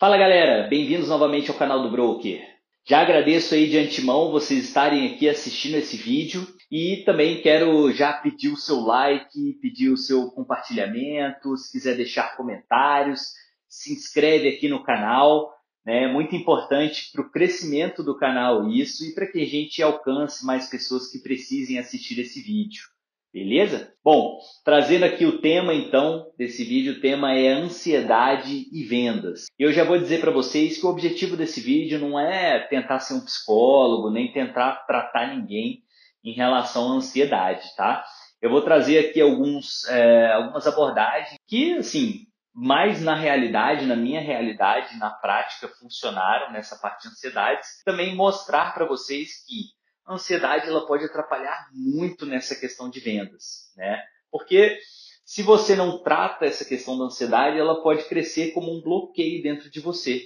Fala galera, bem-vindos novamente ao canal do Broker. Já agradeço aí de antemão vocês estarem aqui assistindo esse vídeo e também quero já pedir o seu like, pedir o seu compartilhamento, se quiser deixar comentários, se inscreve aqui no canal, né? É muito importante para o crescimento do canal isso e para que a gente alcance mais pessoas que precisem assistir esse vídeo. Beleza? Bom, trazendo aqui o tema então desse vídeo, o tema é ansiedade e vendas. Eu já vou dizer para vocês que o objetivo desse vídeo não é tentar ser um psicólogo, nem tentar tratar ninguém em relação à ansiedade, tá? Eu vou trazer aqui alguns, é, algumas abordagens que, assim, mais na realidade, na minha realidade, na prática, funcionaram nessa parte de ansiedades. Também mostrar para vocês que a ansiedade ela pode atrapalhar muito nessa questão de vendas, né? Porque se você não trata essa questão da ansiedade, ela pode crescer como um bloqueio dentro de você.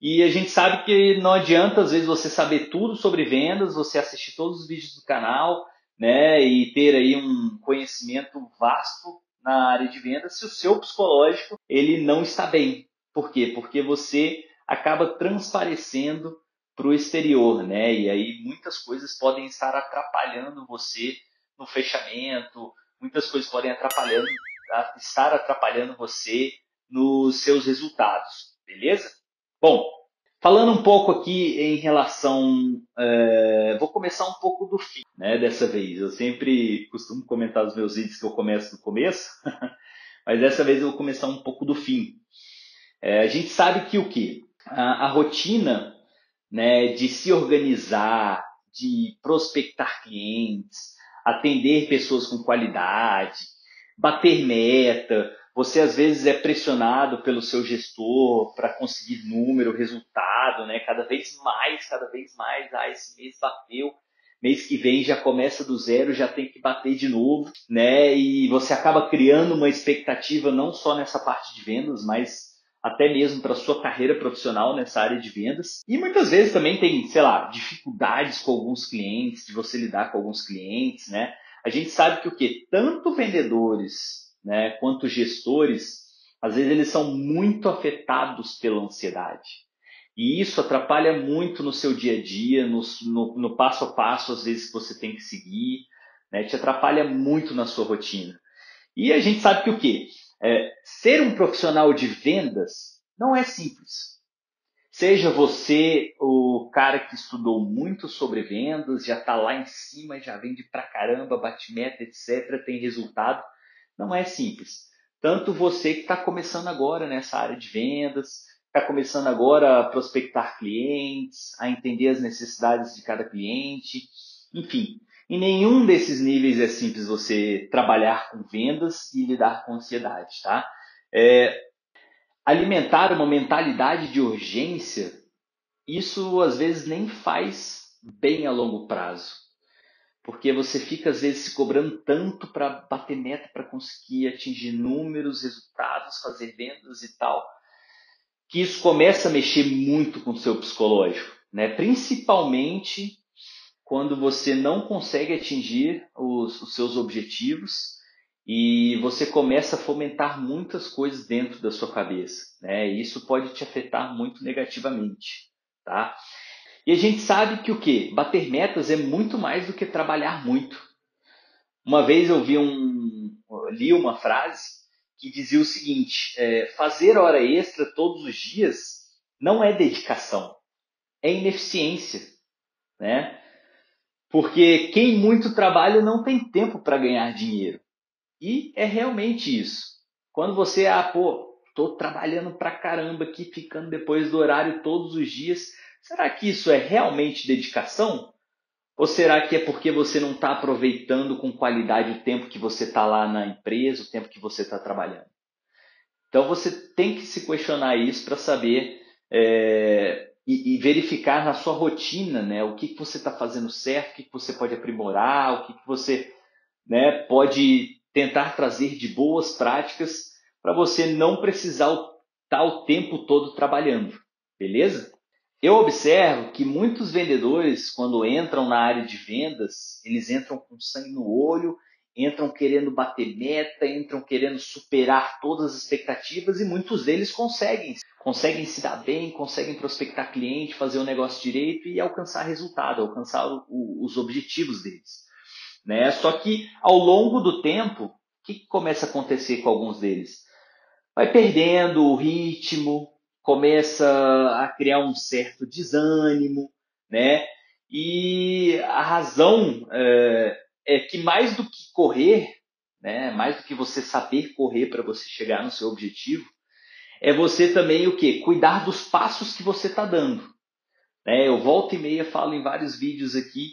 E a gente sabe que não adianta às vezes você saber tudo sobre vendas, você assistir todos os vídeos do canal, né, e ter aí um conhecimento vasto na área de vendas se o seu psicológico ele não está bem. Por quê? Porque você acaba transparecendo para o exterior, né? E aí muitas coisas podem estar atrapalhando você no fechamento, muitas coisas podem atrapalhando, estar atrapalhando você nos seus resultados, beleza? Bom, falando um pouco aqui em relação, é, vou começar um pouco do fim, né? Dessa vez, eu sempre costumo comentar os meus vídeos que eu começo do começo, mas dessa vez eu vou começar um pouco do fim. É, a gente sabe que o que a, a rotina né, de se organizar, de prospectar clientes, atender pessoas com qualidade, bater meta. Você às vezes é pressionado pelo seu gestor para conseguir número, resultado, né? Cada vez mais, cada vez mais. Ah, esse mês bateu, mês que vem já começa do zero, já tem que bater de novo, né? E você acaba criando uma expectativa não só nessa parte de vendas, mas até mesmo para sua carreira profissional nessa área de vendas. E muitas vezes também tem, sei lá, dificuldades com alguns clientes, de você lidar com alguns clientes, né? A gente sabe que o que tanto vendedores, né, quanto gestores, às vezes eles são muito afetados pela ansiedade. E isso atrapalha muito no seu dia a dia, no, no, no passo a passo, às vezes, que você tem que seguir, né? Te atrapalha muito na sua rotina. E a gente sabe que o quê? É, ser um profissional de vendas não é simples. Seja você o cara que estudou muito sobre vendas, já está lá em cima, já vende pra caramba, bate meta, etc., tem resultado. Não é simples. Tanto você que está começando agora nessa área de vendas, está começando agora a prospectar clientes, a entender as necessidades de cada cliente, enfim, em nenhum desses níveis é simples você trabalhar com vendas e lidar com ansiedade, tá? É, alimentar uma mentalidade de urgência, isso às vezes nem faz bem a longo prazo. Porque você fica às vezes se cobrando tanto para bater meta, para conseguir atingir números, resultados, fazer vendas e tal, que isso começa a mexer muito com o seu psicológico, né? Principalmente quando você não consegue atingir os, os seus objetivos e você começa a fomentar muitas coisas dentro da sua cabeça, né? E isso pode te afetar muito negativamente, tá? E a gente sabe que o que? Bater metas é muito mais do que trabalhar muito. Uma vez eu vi um, li uma frase que dizia o seguinte: é, fazer hora extra todos os dias não é dedicação, é ineficiência, né? Porque quem muito trabalha não tem tempo para ganhar dinheiro. E é realmente isso. Quando você, ah, pô, tô trabalhando pra caramba aqui, ficando depois do horário todos os dias, será que isso é realmente dedicação? Ou será que é porque você não está aproveitando com qualidade o tempo que você está lá na empresa, o tempo que você está trabalhando? Então você tem que se questionar isso para saber é, e, e, verificar na sua rotina né, o que, que você está fazendo certo, o que, que você pode aprimorar, o que, que você né, pode tentar trazer de boas práticas para você não precisar estar tá o tempo todo trabalhando, beleza? Eu observo que muitos vendedores, quando entram na área de vendas, eles entram com sangue no olho, entram querendo bater meta, entram querendo superar todas as expectativas e muitos deles conseguem. Conseguem se dar bem, conseguem prospectar cliente, fazer o negócio direito e alcançar resultado, alcançar o, os objetivos deles. Né? Só que ao longo do tempo, o que começa a acontecer com alguns deles? Vai perdendo o ritmo, começa a criar um certo desânimo, né? E a razão é, é que mais do que correr, né, mais do que você saber correr para você chegar no seu objetivo, é você também o que? Cuidar dos passos que você está dando. Né? Eu volto e meia falo em vários vídeos aqui,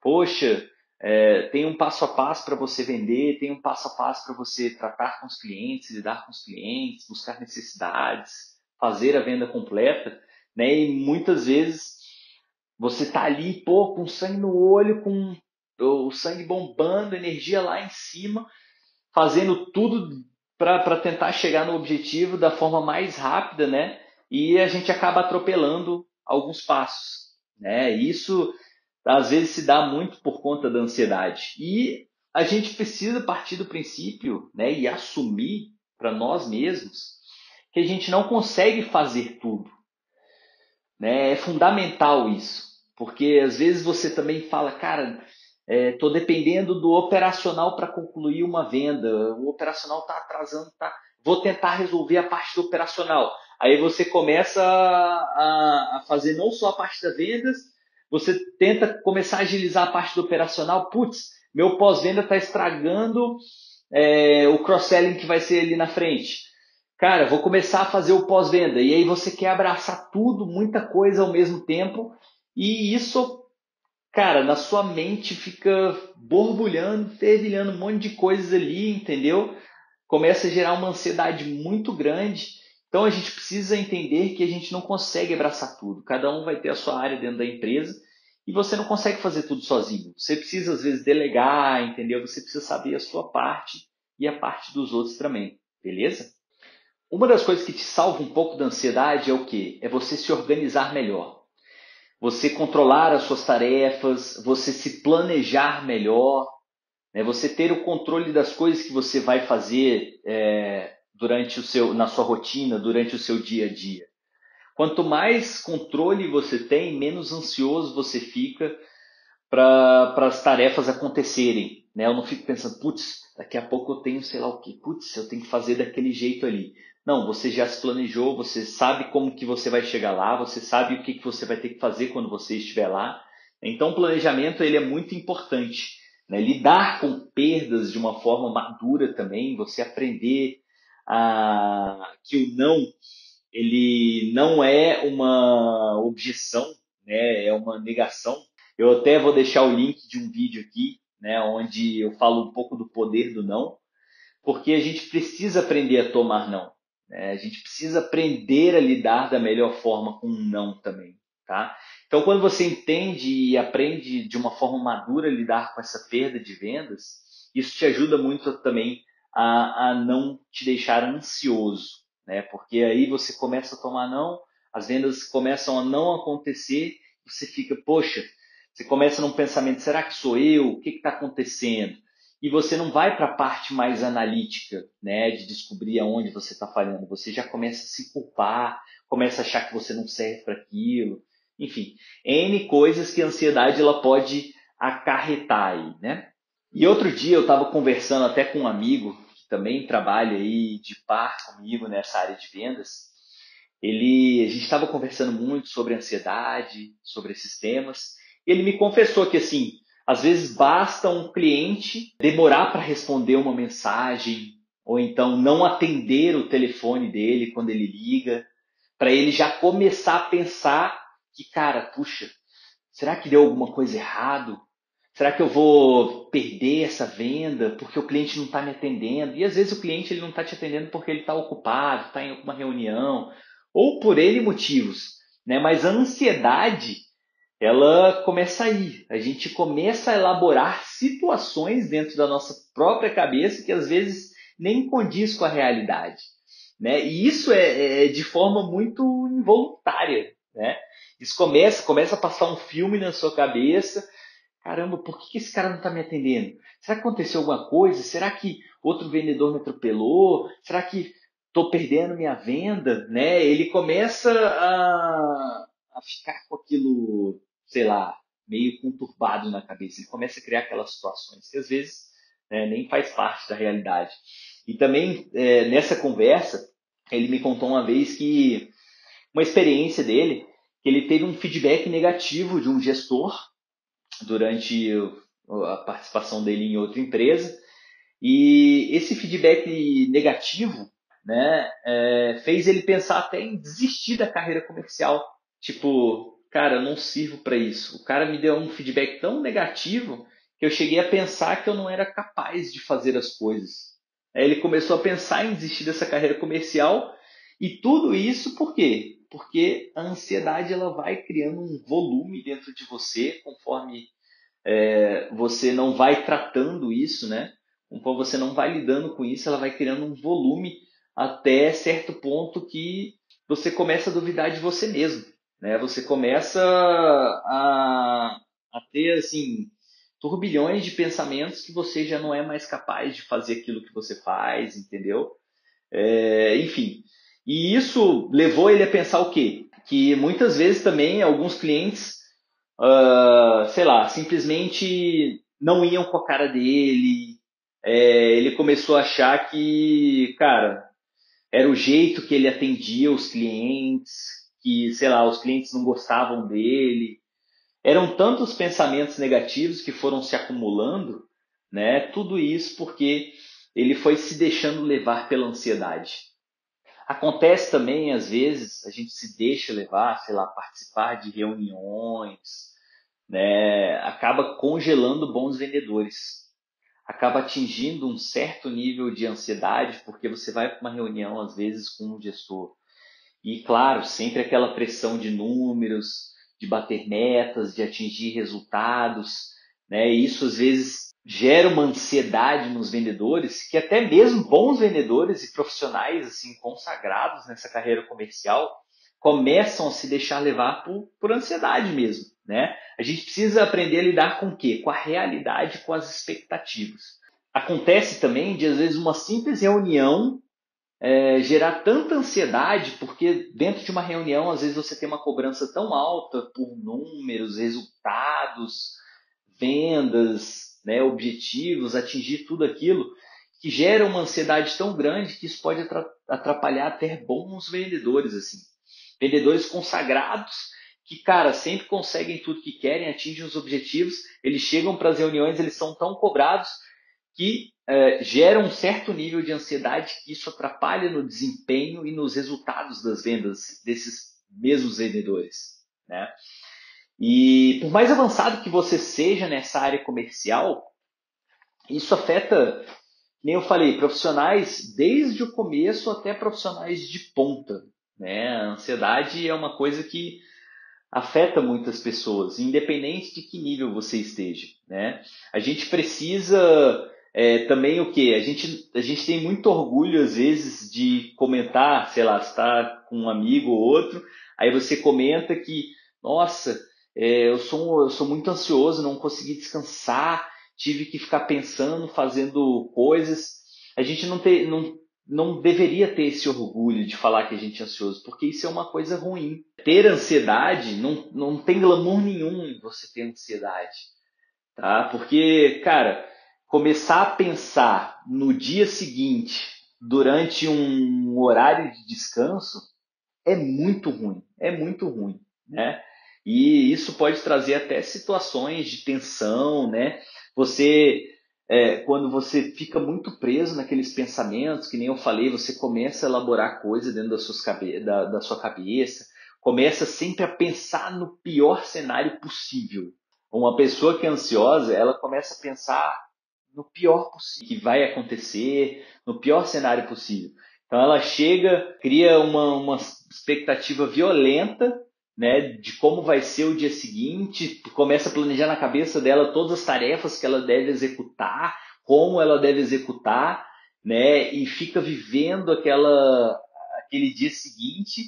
poxa, é, tem um passo a passo para você vender, tem um passo a passo para você tratar com os clientes, lidar com os clientes, buscar necessidades, fazer a venda completa, né? E muitas vezes você tá ali, pô, com sangue no olho, com o sangue bombando, energia lá em cima, fazendo tudo para tentar chegar no objetivo da forma mais rápida, né? E a gente acaba atropelando alguns passos, né? Isso às vezes se dá muito por conta da ansiedade. E a gente precisa partir do princípio, né, e assumir para nós mesmos que a gente não consegue fazer tudo. Né? É fundamental isso. Porque às vezes você também fala, cara, estou é, dependendo do operacional para concluir uma venda, o operacional está atrasando, tá? vou tentar resolver a parte do operacional. Aí você começa a, a fazer não só a parte das vendas, você tenta começar a agilizar a parte do operacional. Putz, meu pós-venda está estragando é, o cross-selling que vai ser ali na frente. Cara, vou começar a fazer o pós-venda. E aí você quer abraçar tudo, muita coisa ao mesmo tempo, e isso, cara, na sua mente fica borbulhando, fervilhando um monte de coisas ali, entendeu? Começa a gerar uma ansiedade muito grande. Então a gente precisa entender que a gente não consegue abraçar tudo. Cada um vai ter a sua área dentro da empresa e você não consegue fazer tudo sozinho. Você precisa às vezes delegar, entendeu? Você precisa saber a sua parte e a parte dos outros também, beleza? Uma das coisas que te salva um pouco da ansiedade é o que? É você se organizar melhor você controlar as suas tarefas, você se planejar melhor, né? você ter o controle das coisas que você vai fazer é, durante o seu, na sua rotina, durante o seu dia a dia. Quanto mais controle você tem, menos ansioso você fica para as tarefas acontecerem. Né? Eu não fico pensando, putz, daqui a pouco eu tenho sei lá o que, putz, eu tenho que fazer daquele jeito ali. Não, você já se planejou, você sabe como que você vai chegar lá, você sabe o que, que você vai ter que fazer quando você estiver lá. Então, o planejamento ele é muito importante. Né? Lidar com perdas de uma forma madura também, você aprender a, que o não ele não é uma objeção, né? é uma negação. Eu até vou deixar o link de um vídeo aqui, né? onde eu falo um pouco do poder do não, porque a gente precisa aprender a tomar não. É, a gente precisa aprender a lidar da melhor forma com um não também, tá? Então, quando você entende e aprende de uma forma madura lidar com essa perda de vendas, isso te ajuda muito também a, a não te deixar ansioso, né? Porque aí você começa a tomar não, as vendas começam a não acontecer, você fica, poxa, você começa num pensamento, será que sou eu? O que está acontecendo? E você não vai para a parte mais analítica, né, de descobrir aonde você está falhando. Você já começa a se culpar, começa a achar que você não serve para aquilo, enfim, n coisas que a ansiedade ela pode acarretar aí, né? E outro dia eu estava conversando até com um amigo que também trabalha aí de par comigo nessa área de vendas. Ele, a gente estava conversando muito sobre ansiedade, sobre esses temas. E ele me confessou que assim, às vezes basta um cliente demorar para responder uma mensagem ou então não atender o telefone dele quando ele liga, para ele já começar a pensar que, cara, puxa, será que deu alguma coisa errado? Será que eu vou perder essa venda porque o cliente não está me atendendo? E às vezes o cliente ele não está te atendendo porque ele está ocupado, está em alguma reunião, ou por ele motivos. Né? Mas a ansiedade ela começa aí. A gente começa a elaborar situações dentro da nossa própria cabeça que às vezes nem condiz com a realidade. Né? E isso é, é de forma muito involuntária. Né? Isso começa, começa a passar um filme na sua cabeça. caramba, por que esse cara não está me atendendo? Será que aconteceu alguma coisa? Será que outro vendedor me atropelou? Será que estou perdendo minha venda? Né? Ele começa a, a ficar com aquilo, sei lá, meio conturbado na cabeça. Ele começa a criar aquelas situações que às vezes né, nem faz parte da realidade. E também é, nessa conversa, ele me contou uma vez que uma experiência dele, que ele teve um feedback negativo de um gestor durante a participação dele em outra empresa. E esse feedback negativo né, é, fez ele pensar até em desistir da carreira comercial. Tipo, cara, eu não sirvo para isso. O cara me deu um feedback tão negativo que eu cheguei a pensar que eu não era capaz de fazer as coisas. Aí ele começou a pensar em desistir dessa carreira comercial e tudo isso por quê? Porque a ansiedade ela vai criando um volume dentro de você conforme é, você não vai tratando isso, né? Conforme você não vai lidando com isso, ela vai criando um volume até certo ponto que você começa a duvidar de você mesmo, né? Você começa a, a ter assim turbilhões de pensamentos que você já não é mais capaz de fazer aquilo que você faz, entendeu? É, enfim, e isso levou ele a pensar o quê? Que muitas vezes também alguns clientes, uh, sei lá, simplesmente não iam com a cara dele. É, ele começou a achar que, cara, era o jeito que ele atendia os clientes, que, sei lá, os clientes não gostavam dele. Eram tantos pensamentos negativos que foram se acumulando, né? Tudo isso porque ele foi se deixando levar pela ansiedade. Acontece também, às vezes, a gente se deixa levar, sei lá, participar de reuniões, né? acaba congelando bons vendedores. Acaba atingindo um certo nível de ansiedade, porque você vai para uma reunião, às vezes, com um gestor. E, claro, sempre aquela pressão de números, de bater metas, de atingir resultados. Né? E isso, às vezes, gera uma ansiedade nos vendedores que até mesmo bons vendedores e profissionais assim consagrados nessa carreira comercial começam a se deixar levar por, por ansiedade mesmo, né? A gente precisa aprender a lidar com o quê? Com a realidade, com as expectativas. Acontece também de às vezes uma simples reunião é, gerar tanta ansiedade, porque dentro de uma reunião às vezes você tem uma cobrança tão alta por números, resultados, vendas, né, objetivos, atingir tudo aquilo, que gera uma ansiedade tão grande que isso pode atrapalhar até bons vendedores, assim. Vendedores consagrados que, cara, sempre conseguem tudo que querem, atingem os objetivos, eles chegam para as reuniões, eles são tão cobrados que é, gera um certo nível de ansiedade que isso atrapalha no desempenho e nos resultados das vendas desses mesmos vendedores, né? E por mais avançado que você seja nessa área comercial, isso afeta, nem eu falei, profissionais desde o começo até profissionais de ponta. Né? A ansiedade é uma coisa que afeta muitas pessoas, independente de que nível você esteja. Né? A gente precisa é, também o que? A gente, a gente tem muito orgulho, às vezes, de comentar, sei lá, está com um amigo ou outro, aí você comenta que, nossa, é, eu, sou, eu sou muito ansioso, não consegui descansar, tive que ficar pensando, fazendo coisas. A gente não, ter, não, não deveria ter esse orgulho de falar que a gente é ansioso, porque isso é uma coisa ruim. Ter ansiedade não, não tem glamour nenhum em você ter ansiedade. Tá? Porque, cara, começar a pensar no dia seguinte, durante um horário de descanso, é muito ruim. É muito ruim. Né? E isso pode trazer até situações de tensão, né? Você, é, quando você fica muito preso naqueles pensamentos, que nem eu falei, você começa a elaborar coisas dentro cabe da, da sua cabeça, começa sempre a pensar no pior cenário possível. Uma pessoa que é ansiosa, ela começa a pensar no pior possível que vai acontecer, no pior cenário possível. Então ela chega, cria uma, uma expectativa violenta né, de como vai ser o dia seguinte, começa a planejar na cabeça dela todas as tarefas que ela deve executar, como ela deve executar, né, e fica vivendo aquela aquele dia seguinte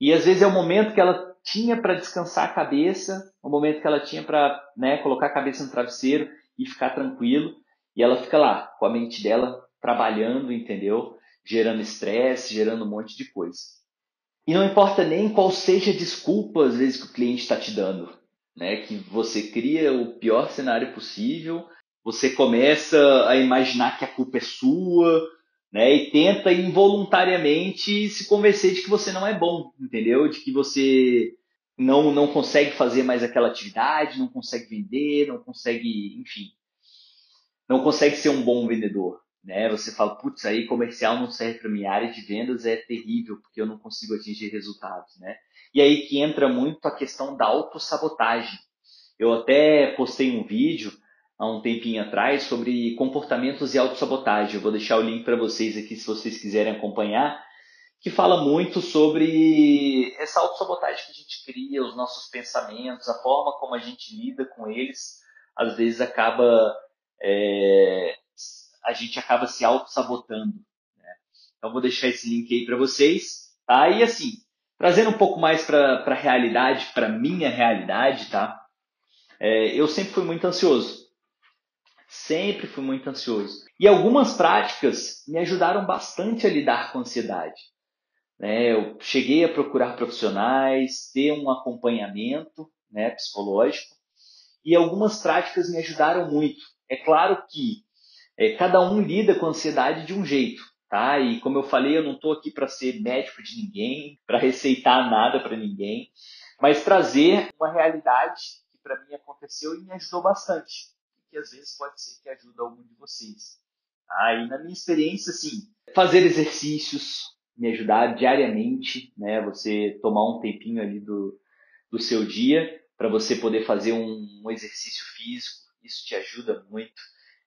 E às vezes é o momento que ela tinha para descansar a cabeça, o momento que ela tinha para né, colocar a cabeça no travesseiro e ficar tranquilo. E ela fica lá, com a mente dela trabalhando, entendeu? Gerando estresse, gerando um monte de coisa. E não importa nem qual seja a desculpa, às vezes, que o cliente está te dando. Né? Que você cria o pior cenário possível, você começa a imaginar que a culpa é sua, né? E tenta involuntariamente se convencer de que você não é bom, entendeu? De que você não, não consegue fazer mais aquela atividade, não consegue vender, não consegue, enfim, não consegue ser um bom vendedor. Né? Você fala, putz, aí comercial não serve para minha área de vendas, é terrível, porque eu não consigo atingir resultados. Né? E aí que entra muito a questão da autossabotagem. Eu até postei um vídeo há um tempinho atrás sobre comportamentos e autossabotagem. Eu vou deixar o link para vocês aqui se vocês quiserem acompanhar, que fala muito sobre essa autossabotagem que a gente cria, os nossos pensamentos, a forma como a gente lida com eles, às vezes acaba é, a gente acaba se auto-sabotando. Né? Então vou deixar esse link aí para vocês. Tá? E assim, trazendo um pouco mais para a realidade, para minha realidade, tá? É, eu sempre fui muito ansioso. Sempre fui muito ansioso. E algumas práticas me ajudaram bastante a lidar com a ansiedade. Né? Eu cheguei a procurar profissionais, ter um acompanhamento né, psicológico, e algumas práticas me ajudaram muito. É claro que é, cada um lida com ansiedade de um jeito, tá? E como eu falei, eu não estou aqui para ser médico de ninguém, para receitar nada para ninguém, mas trazer uma realidade que para mim aconteceu e me ajudou bastante que às vezes pode ser que ajude algum de vocês. Aí, na minha experiência, assim, fazer exercícios, me ajudar diariamente, né? Você tomar um tempinho ali do, do seu dia para você poder fazer um, um, exercício físico, isso te ajuda muito.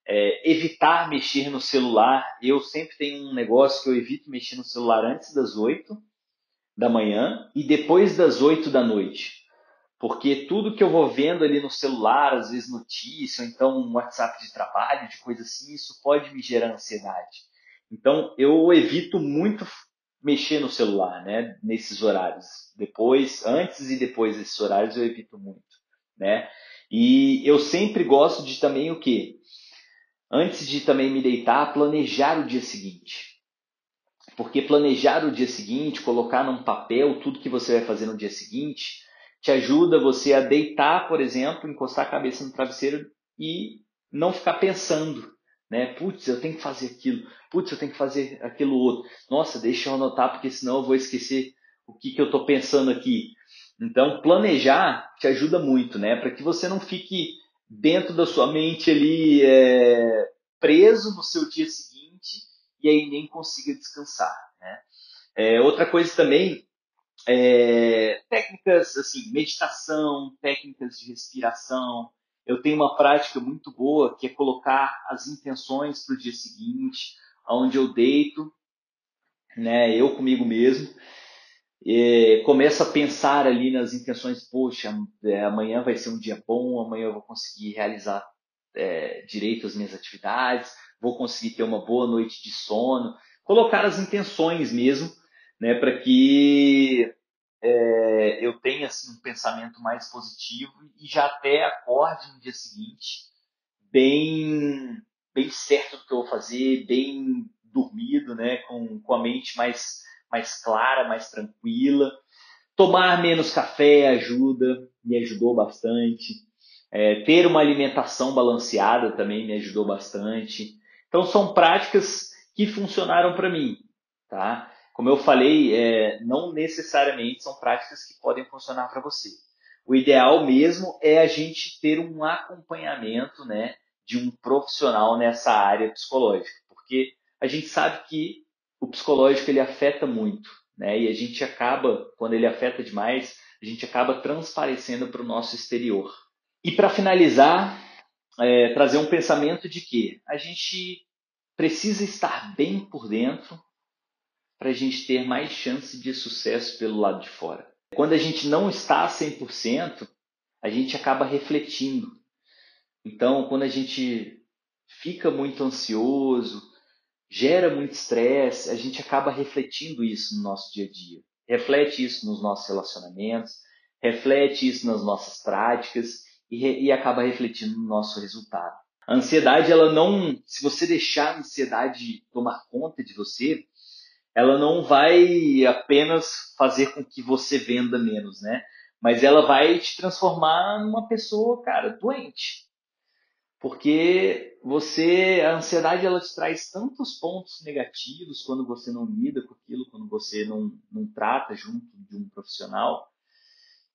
É, evitar mexer no celular, eu sempre tenho um negócio que eu evito mexer no celular antes das 8 da manhã e depois das 8 da noite porque tudo que eu vou vendo ali no celular, às vezes notícia, ou então um WhatsApp de trabalho, de coisa assim, isso pode me gerar ansiedade. Então eu evito muito mexer no celular, né, nesses horários. Depois, antes e depois desses horários eu evito muito, né? E eu sempre gosto de também o quê? Antes de também me deitar, planejar o dia seguinte. Porque planejar o dia seguinte, colocar num papel tudo que você vai fazer no dia seguinte, te ajuda você a deitar, por exemplo, encostar a cabeça no travesseiro e não ficar pensando, né? Putz, eu tenho que fazer aquilo. Putz, eu tenho que fazer aquilo outro. Nossa, deixa eu anotar porque senão eu vou esquecer o que, que eu estou pensando aqui. Então, planejar te ajuda muito, né? Para que você não fique dentro da sua mente ali é, preso no seu dia seguinte e aí nem consiga descansar, né? É, outra coisa também é, técnicas assim, meditação, técnicas de respiração. Eu tenho uma prática muito boa que é colocar as intenções para o dia seguinte, onde eu deito, né, eu comigo mesmo, começo a pensar ali nas intenções, poxa, é, amanhã vai ser um dia bom, amanhã eu vou conseguir realizar é, direito as minhas atividades, vou conseguir ter uma boa noite de sono, colocar as intenções mesmo, né, para que é, eu tenha assim, um pensamento mais positivo e já até acorde no dia seguinte bem, bem certo do que eu vou fazer, bem dormido, né, com, com a mente mais, mais clara, mais tranquila. Tomar menos café ajuda, me ajudou bastante. É, ter uma alimentação balanceada também me ajudou bastante. Então são práticas que funcionaram para mim, tá? Como eu falei, é, não necessariamente são práticas que podem funcionar para você. O ideal mesmo é a gente ter um acompanhamento né, de um profissional nessa área psicológica, porque a gente sabe que o psicológico ele afeta muito, né? E a gente acaba, quando ele afeta demais, a gente acaba transparecendo para o nosso exterior. E para finalizar, é, trazer um pensamento de que a gente precisa estar bem por dentro para a gente ter mais chance de sucesso pelo lado de fora. Quando a gente não está 100%, a gente acaba refletindo. Então, quando a gente fica muito ansioso, gera muito estresse, a gente acaba refletindo isso no nosso dia a dia. reflete isso nos nossos relacionamentos, reflete isso nas nossas práticas e, e acaba refletindo no nosso resultado. A ansiedade, ela não, se você deixar a ansiedade tomar conta de você, ela não vai apenas fazer com que você venda menos, né? Mas ela vai te transformar numa pessoa, cara, doente. Porque você, a ansiedade, ela te traz tantos pontos negativos quando você não lida com aquilo, quando você não, não trata junto de um profissional,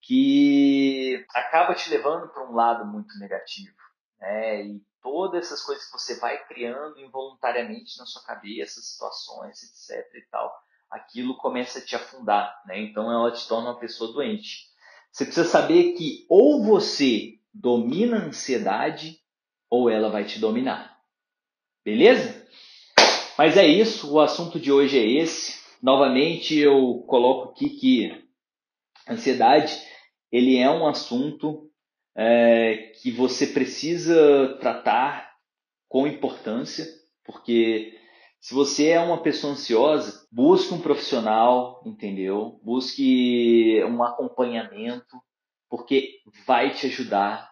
que acaba te levando para um lado muito negativo. Né? E todas essas coisas que você vai criando involuntariamente na sua cabeça, situações, etc. e tal, aquilo começa a te afundar. Né? Então ela te torna uma pessoa doente. Você precisa saber que ou você domina a ansiedade ou ela vai te dominar. Beleza? Mas é isso, o assunto de hoje é esse. Novamente eu coloco aqui que ansiedade ele é um assunto é, que você precisa tratar com importância, porque se você é uma pessoa ansiosa, busque um profissional, entendeu? Busque um acompanhamento, porque vai te ajudar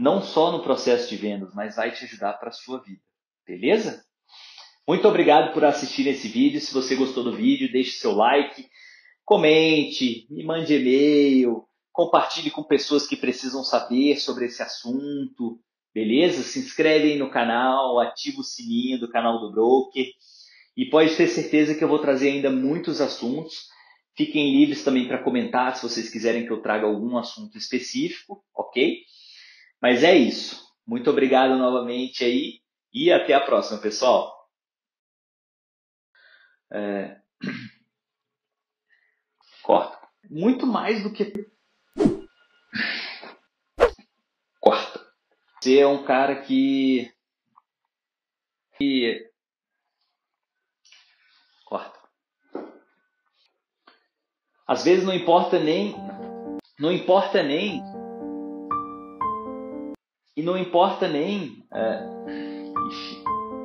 não só no processo de vendas, mas vai te ajudar para a sua vida. Beleza? Muito obrigado por assistir esse vídeo. Se você gostou do vídeo, deixe seu like, comente, me mande e-mail, compartilhe com pessoas que precisam saber sobre esse assunto, beleza? Se inscreve aí no canal, ativa o sininho do canal do Broker e pode ter certeza que eu vou trazer ainda muitos assuntos. Fiquem livres também para comentar se vocês quiserem que eu traga algum assunto específico, ok? Mas é isso. Muito obrigado novamente aí e até a próxima, pessoal. É... Corta. Muito mais do que Você é um cara que. que. Corta. Às vezes não importa nem. Não importa nem. E não importa nem. É,